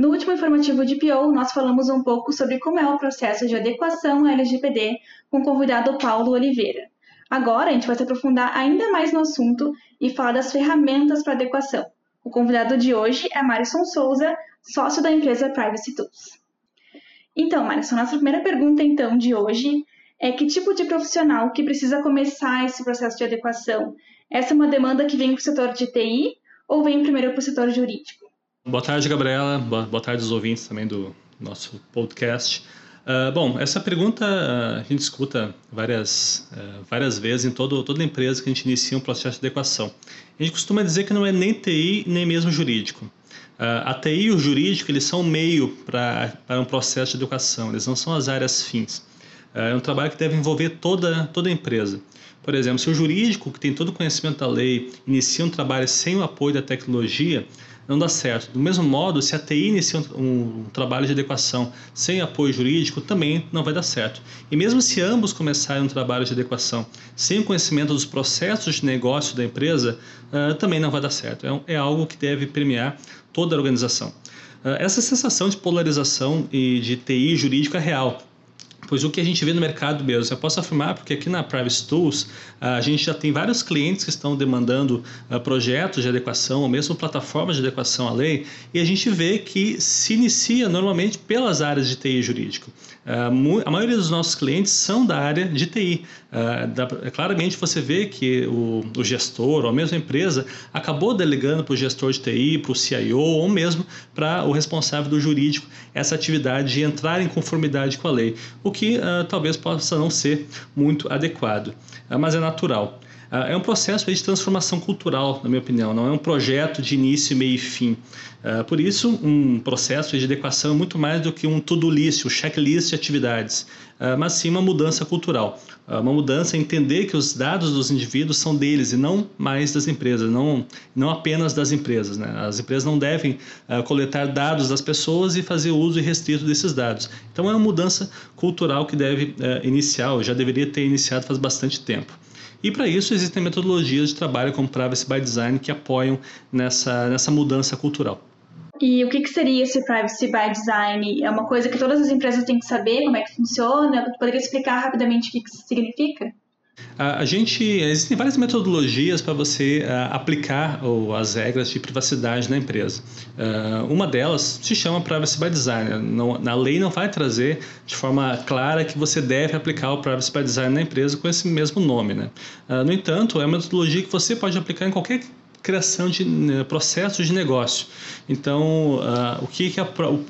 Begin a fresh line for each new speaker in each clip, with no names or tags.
No último informativo de PO, nós falamos um pouco sobre como é o processo de adequação à LGPD com o convidado Paulo Oliveira. Agora a gente vai se aprofundar ainda mais no assunto e falar das ferramentas para adequação. O convidado de hoje é Marison Souza, sócio da empresa Privacy Tools. Então, Marison, nossa primeira pergunta então de hoje é que tipo de profissional que precisa começar esse processo de adequação? Essa é uma demanda que vem para o setor de TI ou vem primeiro para o setor jurídico?
Boa tarde, Gabriela. Boa tarde aos ouvintes também do nosso podcast. Uh, bom, essa pergunta uh, a gente escuta várias, uh, várias vezes em todo, toda empresa que a gente inicia um processo de adequação. A gente costuma dizer que não é nem TI nem mesmo jurídico. a TI e o jurídico eles são meio para um processo de adequação, eles não são as áreas fins. é um trabalho que deve envolver toda, toda a empresa. Por exemplo, se o jurídico, que tem todo o conhecimento da lei, inicia um trabalho sem o apoio da tecnologia, não dá certo. Do mesmo modo, se a TI inicia um, um, trabalho de adequação sem apoio jurídico, também não vai dar certo. E mesmo se ambos começarem um trabalho de adequação sem o conhecimento dos processos de negócio da empresa, uh, também não vai dar certo. É, é, algo que deve premiar toda a organização. Uh, essa sensação de polarização e de TI jurídico é real pois o que a gente vê no mercado mesmo, eu posso afirmar, porque aqui na Privacy Tools a gente já tem vários clientes que estão demandando uh, projetos de adequação ou mesmo plataformas de adequação à lei, e a gente vê que se inicia normalmente pelas áreas de TI jurídico. Uh, a maioria dos nossos clientes são da área de TI. Uh, da, claramente você vê que o, gestor ou a mesma empresa acabou delegando para o gestor de TI, para o CIO ou mesmo para o responsável do jurídico essa atividade de entrar em conformidade com a lei, o que uh, talvez possa não ser muito adequado, mas é natural. Uh, é um processo de transformação cultural, na minha opinião, não é um projeto de início, meio e fim. por isso, um processo de adequação é muito mais do que um to-do list, um checklist de atividades, mas sim uma mudança cultural. uma mudança em entender que os dados dos indivíduos são deles e não mais das empresas, não, não apenas das empresas. Né? As empresas não devem coletar dados das pessoas e fazer uso irrestrito desses dados. Então, é uma mudança cultural que deve iniciar, ou já deveria ter iniciado faz bastante tempo. E para isso existem metodologias de trabalho como Privacy by Design que apoiam nessa, nessa mudança cultural.
E o que, que seria esse Privacy by Design? É uma coisa que todas as empresas têm que saber como é que funciona? Poderia explicar rapidamente o que, que isso significa?
A, gente existem várias metodologias para você uh, aplicar ou, as regras de privacidade na empresa. Uh, uma delas se chama Privacy by Design. Não, na lei não vai trazer de forma clara que você deve aplicar o Privacy by Design na empresa com esse mesmo nome. Né? Uh, no entanto, é uma metodologia que você pode aplicar em qualquer criação de né, processos de negócio. Então, o que, que a,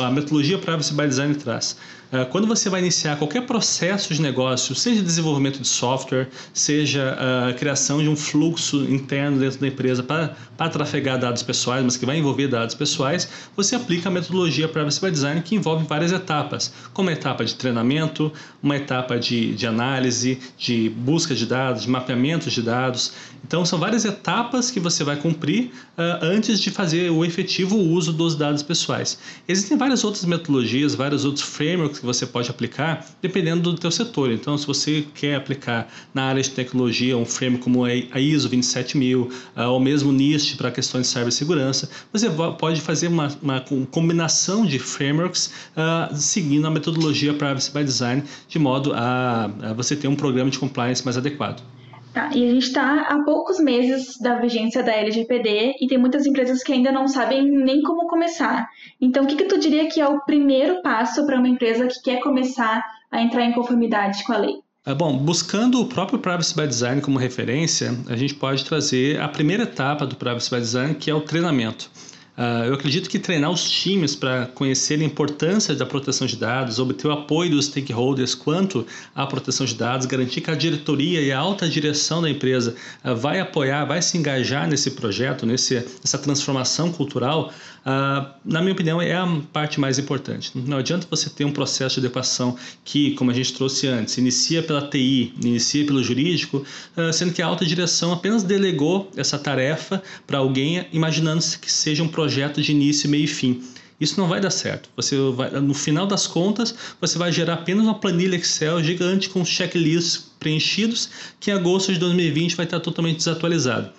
a, metodologia Privacy by Design traz? Uh, quando você vai iniciar qualquer processo de negócio, seja desenvolvimento de software, seja a uh, criação de um fluxo interno dentro da empresa para, para trafegar dados pessoais, mas que vai envolver dados pessoais, você aplica a metodologia Privacy by Design que envolve várias etapas, como a etapa de treinamento, uma etapa de, de análise, de busca de dados, de mapeamento de dados. Então, são várias etapas que você vai cumprir uh, antes de fazer o efetivo uso dos dados pessoais. Existem várias outras metodologias, vários outros frameworks que você pode aplicar dependendo do teu setor. Então, se você quer aplicar na área de tecnologia um framework como a ISO 27000 uh, ou mesmo NIST para questões de cibersegurança, você pode fazer uma, uma combinação de frameworks uh, seguindo a metodologia Privacy by Design de modo a, a você ter um programa de compliance mais adequado.
Tá, e a gente está há poucos meses da vigência da LGPD e tem muitas empresas que ainda não sabem nem como começar. Então, o que, que tu diria que é o primeiro passo para uma empresa que quer começar a entrar em conformidade com a lei?
É, bom, buscando o próprio Privacy by Design como referência, a gente pode trazer a primeira etapa do Privacy by Design, que é o treinamento. Uh, eu acredito que treinar os times para conhecer a importância da proteção de dados, obter o apoio dos stakeholders quanto à proteção de dados, garantir que a diretoria e a alta direção da empresa uh, vai apoiar, vai se engajar nesse projeto, nesse, nessa transformação cultural, uh, na minha opinião, é a parte mais importante. Não adianta você ter um processo de adequação que, como a gente trouxe antes, inicia pela TI, inicia pelo jurídico, sendo que a alta direção apenas delegou essa tarefa para alguém, imaginando que seja um projeto projeto de início, meio e fim. Isso não vai dar certo. Você vai, no final das contas, você vai gerar apenas uma planilha Excel gigante com checklists preenchidos que em agosto de 2020 vai estar totalmente desatualizado.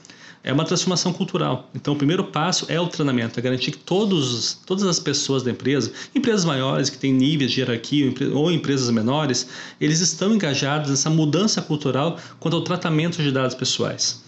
é uma transformação cultural. Então, o primeiro passo é o treinamento, é garantir que todos, todas as pessoas da empresa, empresas maiores que têm níveis de hierarquia ou empresas menores, eles estão engajados nessa mudança cultural quanto ao tratamento de dados pessoais.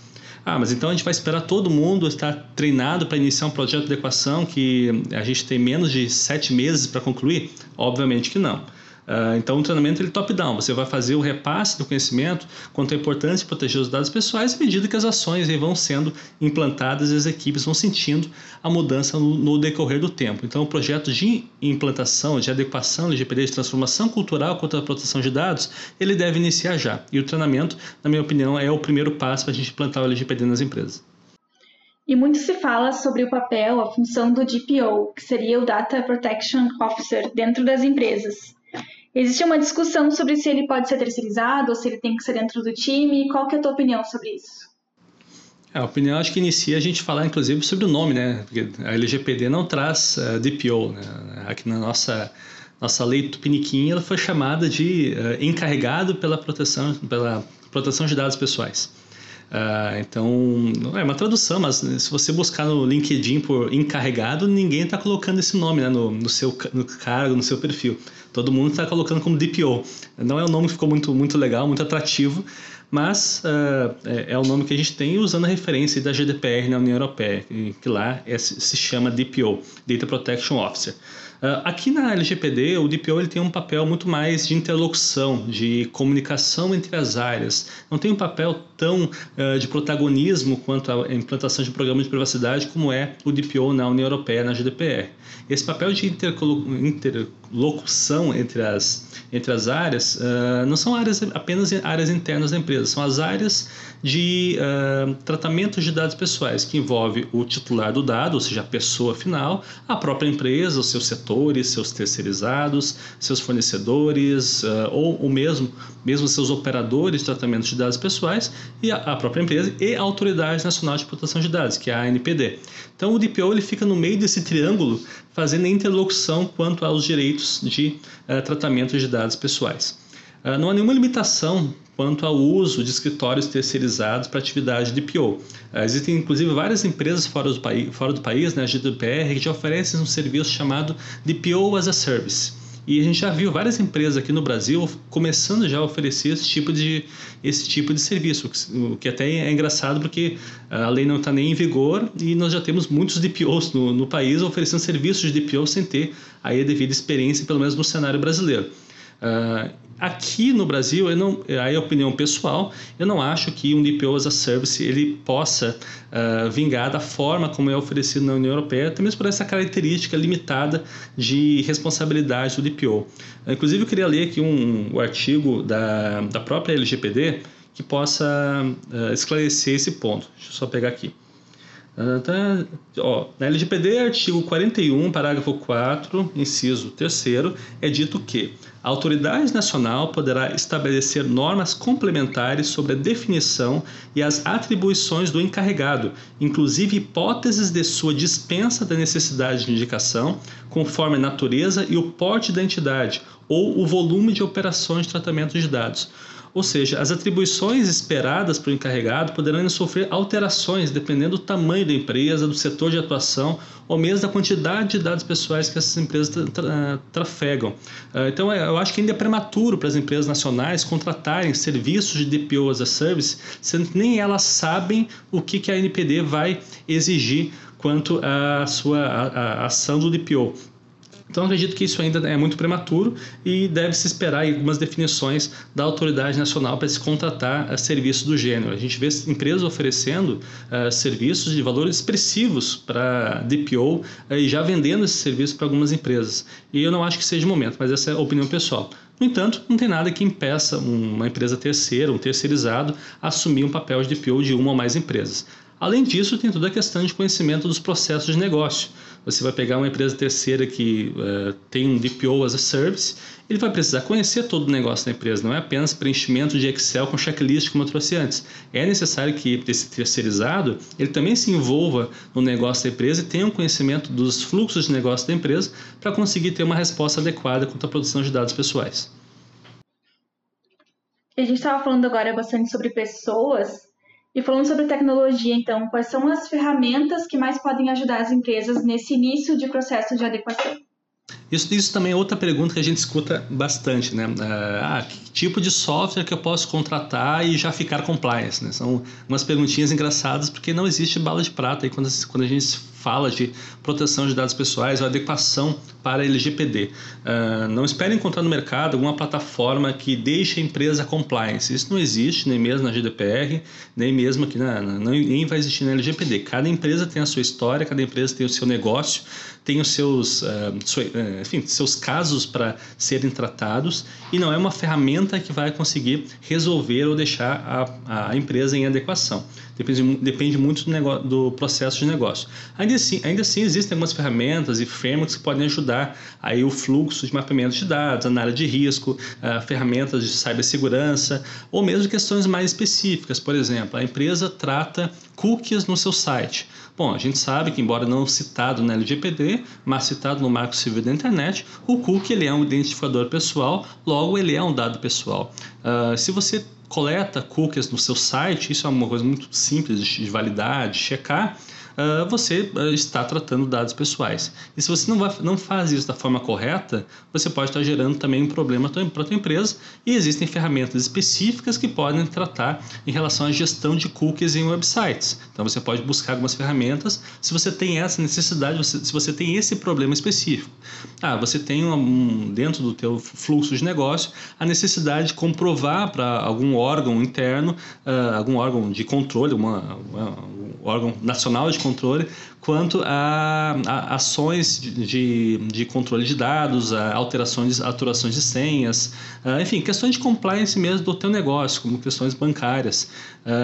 Ah, mas então a gente vai esperar todo mundo estar treinado para iniciar um projeto de equação que a gente tem menos de sete meses para concluir? Obviamente que não. Uh, então, o treinamento ele top-down. Você vai fazer o repasse do conhecimento quanto à importância de proteger os dados pessoais à medida que as ações vão sendo implantadas e as equipes vão sentindo a mudança no, no decorrer do tempo. Então, o projeto de implantação, de adequação do LGPD, de transformação cultural quanto à proteção de dados, ele deve iniciar já. E o treinamento, na minha opinião, é o primeiro passo para a gente implantar o LGPD nas empresas.
E muito se fala sobre o papel, a função do DPO, que seria o Data Protection Officer, dentro das empresas. Existe uma discussão sobre se ele pode ser terceirizado ou se ele tem que ser dentro do time. Qual que é a tua opinião sobre isso?
É, a opinião acho que inicia a gente falar inclusive sobre o nome, né? Porque a LGPD não traz uh, eh, DPO, né? Aqui na nossa nossa lei Tupiniquim, ela foi chamada de uh, encarregado pela proteção pela proteção de dados pessoais. Uh, então, é uma tradução, mas se você buscar no LinkedIn por encarregado, ninguém está colocando esse nome né, no, no seu no cargo, no seu perfil. Todo mundo está colocando como DPO. Não é um nome que ficou muito, muito legal, muito atrativo, mas uh, é, é, o nome que a gente tem usando a referência da GDPR na União Europeia, que, que lá é, se chama DPO, Data Protection Officer. Uh, aqui na LGPD, o DPO ele tem um papel muito mais de interlocução, de comunicação entre as áreas. Não tem um papel tão uh, de protagonismo quanto a implantação de programas de privacidade como é o DPO na União Europeia, na GDPR. Esse papel de interlocução entre as, entre as áreas uh, não são áreas apenas áreas internas da empresa, são as áreas de uh, tratamento de dados pessoais, que envolve o titular do dado, ou seja, a pessoa final, a própria empresa, os seus setores, seus terceirizados, seus fornecedores, uh, ou o mesmo, mesmo seus operadores de tratamento de dados pessoais, e a, a, própria empresa e a Autoridade Nacional de Proteção de Dados, que é a ANPD. Então o DPO ele fica no meio desse triângulo, fazendo interlocução quanto aos direitos de uh, tratamento de dados pessoais. Uh, não há nenhuma limitação quanto ao uso de escritórios terceirizados para atividade de PO. Ah, existem inclusive várias empresas fora do, país, fora do país, né, a GDPR, que já oferecem um serviço chamado DPO as a Service. E a gente já viu várias empresas aqui no Brasil começando já a oferecer esse tipo de, esse tipo de serviço, o que até é engraçado porque a lei não está nem em vigor e nós já temos muitos DPOs no, no país oferecendo serviços de DPO sem ter aí a devida experiência, pelo menos no cenário brasileiro. Uh, aqui no Brasil, eu não, aí é a opinião pessoal, eu não acho que um DPO as a Service ele possa uh, vingar da forma como é oferecido na União Europeia, até mesmo por essa característica limitada de responsabilidade do DPO. Inclusive, eu queria ler aqui um, um artigo da, da própria LGPD que possa uh, esclarecer esse ponto. Deixa eu só pegar aqui. Tá, ó, na LGPD, artigo 41, parágrafo 4, inciso 3, é dito que a autoridade nacional poderá estabelecer normas complementares sobre a definição e as atribuições do encarregado, inclusive hipóteses de sua dispensa da necessidade de indicação, conforme a natureza e o porte da entidade ou o volume de operações de tratamento de dados ou seja, as atribuições esperadas para o encarregado poderão sofrer alterações dependendo do tamanho da empresa, do setor de atuação ou mesmo da quantidade de dados pessoais que essas empresas tra tra trafegam. Uh, então, é, eu acho que ainda é prematuro para as empresas nacionais contratarem serviços de DPO as a Service, sendo que nem elas sabem o que, que a NPD vai exigir quanto à sua a, a ação do DPO. Então acredito que isso ainda é muito prematuro e deve-se esperar algumas definições da autoridade nacional para se contratar uh, serviços do gênero. A gente vê empresas oferecendo uh, serviços de valores expressivos para DPO uh, e já vendendo esse serviço para algumas empresas. E eu não acho que seja o momento, mas essa é a opinião pessoal. No entanto, não tem nada que impeça uma empresa terceira, um terceirizado, a assumir um papel de DPO de uma ou mais empresas. Além disso, tem toda a questão de conhecimento dos processos de negócio. Você vai pegar uma empresa terceira que uh, tem um DPO as a service, ele vai precisar conhecer todo o negócio da empresa, não é apenas preenchimento de Excel com checklist como eu trouxe antes. É necessário que esse terceirizado ele também se envolva no negócio da empresa e tenha um conhecimento dos fluxos de negócio da empresa para conseguir ter uma resposta adequada quanto à produção de dados pessoais.
A gente estava falando agora bastante sobre pessoas E falando sobre tecnologia, então, quais são as ferramentas que mais podem ajudar as empresas nesse início de processo de adequação?
Isso, isso também é outra pergunta que a gente escuta bastante, né? Ah, que tipo de software que eu posso contratar e já ficar compliance, né? São umas perguntinhas engraçadas porque não existe bala de prata aí quando, quando a gente fala de proteção de dados pessoais ou adequação para LGPD. Uh, ah, não espere encontrar no mercado alguma plataforma que deixe a empresa compliance. Isso não existe, nem mesmo na GDPR, nem mesmo aqui na, na, nem vai existir na LGPD. Cada empresa tem a sua história, cada empresa tem o seu negócio, tem os seus, uh, enfim, seus casos para serem tratados e não é uma ferramenta que vai conseguir resolver ou deixar a, a empresa em adequação. Depende, depende muito do, negócio, do processo de negócio. Ainda assim, ainda assim, existem algumas ferramentas e frameworks que podem ajudar aí o fluxo de mapeamento de dados, análise de risco, uh, ferramentas de cibersegurança ou mesmo questões mais específicas. Por exemplo, a empresa trata cookies no seu site. Bom, a gente sabe que, embora não citado na LGPD, mas citado no Marco Civil da Internet, o cookie ele é um identificador pessoal, logo ele é um dado pessoal. Uh, se você coleta cookies no seu site, isso é uma coisa muito simples de validar, de checar, uh, você uh, está tratando dados pessoais. E se você não, vai, não faz isso da forma correta, você pode estar gerando também um problema para a sua empresa e existem ferramentas específicas que podem tratar em relação à gestão de cookies em websites. Então você pode buscar algumas ferramentas se você tem essa necessidade, se você tem esse problema específico. Ah, você tem um, dentro do teu fluxo de negócio a necessidade de comprovar para algum órgão interno, uh, algum órgão de controle, uma, uma, um órgão nacional de controle, quanto a, a ações de, de controle de dados, alterações, alterações de senhas, enfim, questões de compliance mesmo do teu negócio, como questões bancárias.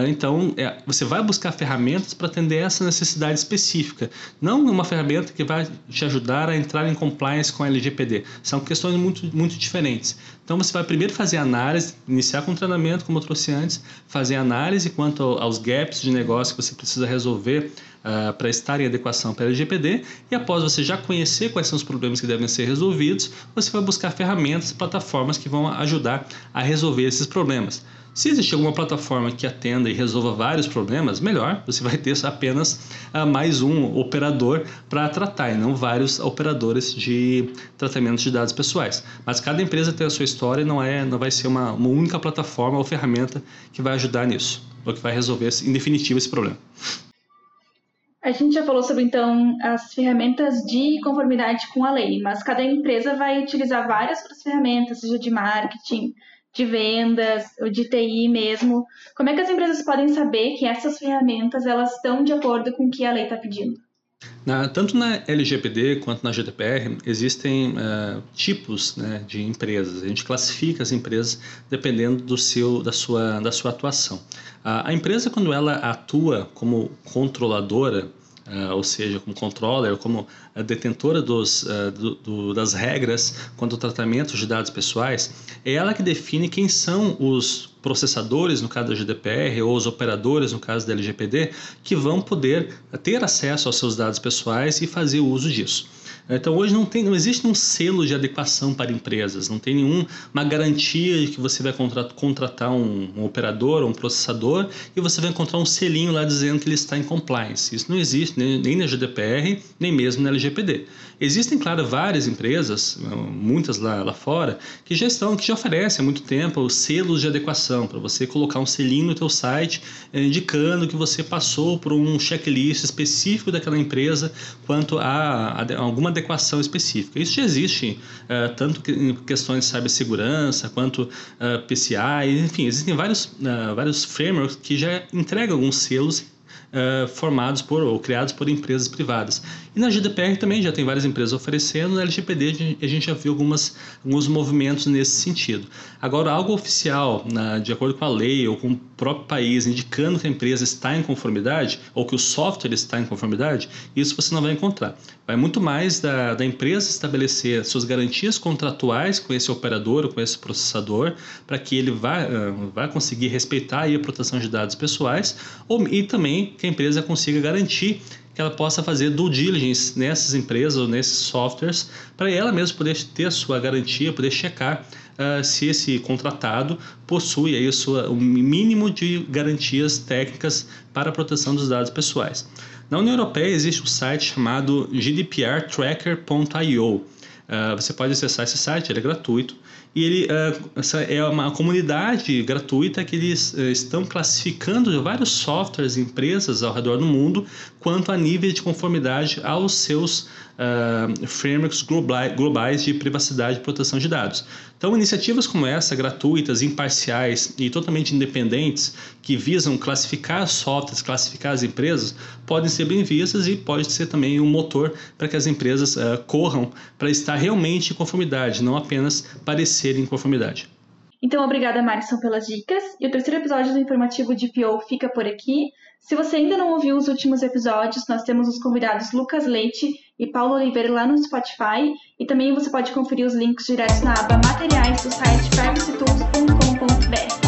Então, é, você vai buscar ferramentas para atender essa necessidade específica, não uma ferramenta que vai te ajudar a entrar em compliance com a LGPD. São questões muito, muito diferentes. Então, você vai primeiro fazer análise, iniciar com treinamento, como eu trouxe antes, fazer análise quanto aos gaps de negócio que você precisa resolver uh, para estar em adequação para a LGPD e após você já conhecer quais são os problemas que devem ser resolvidos, você vai buscar ferramentas e plataformas que vão ajudar a resolver esses problemas. Se existe alguma plataforma que atenda e resolva vários problemas, melhor, você vai ter apenas uh, mais um operador para tratar e não vários operadores de tratamento de dados pessoais. Mas cada empresa tem a sua história e não, é, não vai ser uma, uma única plataforma ou ferramenta que vai ajudar nisso, ou que vai resolver em definitivo esse problema.
A gente já falou sobre então as ferramentas de conformidade com a lei, mas cada empresa vai utilizar várias outras ferramentas, seja de marketing, de vendas, ou de TI mesmo. Como é que as empresas podem saber que essas ferramentas elas estão de acordo com o que a lei está pedindo?
Na, tanto na LGPD quanto na GDPR existem uh, tipos né, de empresas. A gente classifica as empresas dependendo do seu, da, sua, da sua atuação. Uh, a empresa, quando ela atua como controladora, Uh, ou seja, como controller, como detentora dos, do, do, das regras quanto ao tratamento de dados pessoais, é ela que define quem são os processadores, no caso da GDPR, ou os operadores, no caso da LGPD, que vão poder ter acesso aos seus dados pessoais e fazer uso disso. Então hoje não, tem, não existe um selo de adequação para empresas, não tem nenhuma garantia de que você vai contratar um, um operador ou um processador e você vai encontrar um selinho lá dizendo que ele está em compliance. Isso não existe nem, nem na GDPR, nem mesmo na LGPD. Existem, claro, várias empresas, muitas lá, lá fora, que já estão, que já oferecem há muito tempo os selos de adequação para você colocar um selinho no teu site eh, indicando que você passou por um checklist específico daquela empresa quanto a, a alguma adequação específica. Isso já existe uh, tanto em questões de cibersegurança quanto eh, PCI, enfim, existem vários, uh, vários frameworks que já entregam alguns selos formados por ou criados por empresas privadas. E na GDPR também já tem várias empresas oferecendo, na LGPD a gente já viu algumas, alguns movimentos nesse sentido. Agora, algo oficial, na, de acordo com a lei ou com o próprio país, indicando que a empresa está em conformidade ou que o software está em conformidade, isso você não vai encontrar. Vai muito mais da, da empresa estabelecer suas garantias contratuais com esse operador ou com esse processador para que ele vá, uh, vá conseguir respeitar a proteção de dados pessoais ou, e também que a empresa consiga garantir que ela possa fazer due diligence nessas empresas ou nesses softwares para ela mesma poder ter a sua garantia, poder checar uh, se esse contratado possui aí o, sua, o mínimo de garantias técnicas para a proteção dos dados pessoais. Na União Europeia existe um site chamado gdprtracker.io. Uh, ah, você pode acessar esse site, ele é gratuito e ele uh, é uma comunidade gratuita que eles uh, estão classificando vários softwares e empresas ao redor do mundo quanto a nível de conformidade aos seus uh, frameworks globais de privacidade e proteção de dados. Então, iniciativas como essa, gratuitas, imparciais e totalmente independentes, que visam classificar softwares, classificar as empresas, podem ser bem vistas e pode ser também um motor para que as empresas uh, corram para estar realmente em conformidade, não apenas parecer em conformidade.
Então, obrigada, Marison, pelas dicas. E o terceiro episódio do informativo de PO fica por aqui. Se você ainda não ouviu os últimos episódios, nós temos os convidados Lucas Leite e Paulo Oliveira lá no Spotify. E também você pode conferir os links diretos na aba Materiais do site privacytool.com.br.